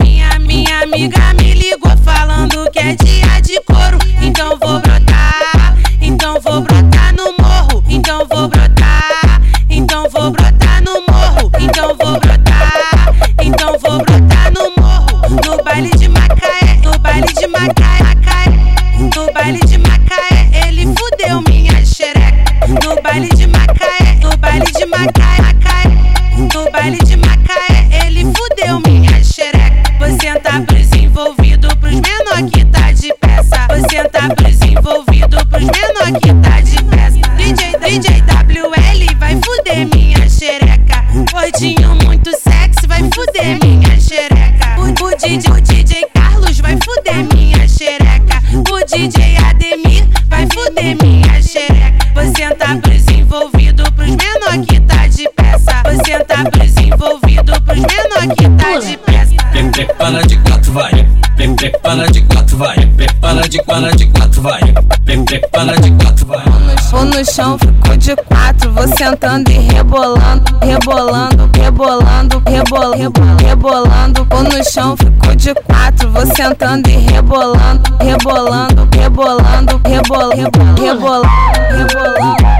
Minha, minha amiga me ligou falando que é dia de couro. Então vou brotar, então vou brotar no morro. Então vou brotar, então vou brotar no morro. Então vou brotar, então vou brotar no morro. No baile de Macaé, no baile de Macaé, Macaé. No baile de baile de Macaé, no baile de Macaé, Macaé. No baile de Macaé, ele fudeu minha xereca. Você tá pros envolvido, pros menor que tá de peça. Você tá pros envolvido, pros menor que tá de peça. DJ, DJ WL vai fuder minha xereca. Gordinho muito sexy, vai fuder minha xereca. O, o, DJ, o DJ Carlos vai fuder minha xereca. O DJ Ademir vai fuder minha tá pros envolvido, pros menor que tá de peça. Você tá pros envolvido, pros menor que tá de peça. Pre- Prepara de quatro, vai. Pre- Prepara de quatro, vai. Prepara de quatro, de quatro, vai. Pre- Prepara de quatro, vai. Vou no chão, ficou de quatro. Vou sentando e rebolando, rebolando, rebolando, rebolando, rebolando, rebolando. Vou no chão, ficou de quatro. Vou sentando e rebolando, rebolando, rebolando, rebolando, rebolando, rebolando.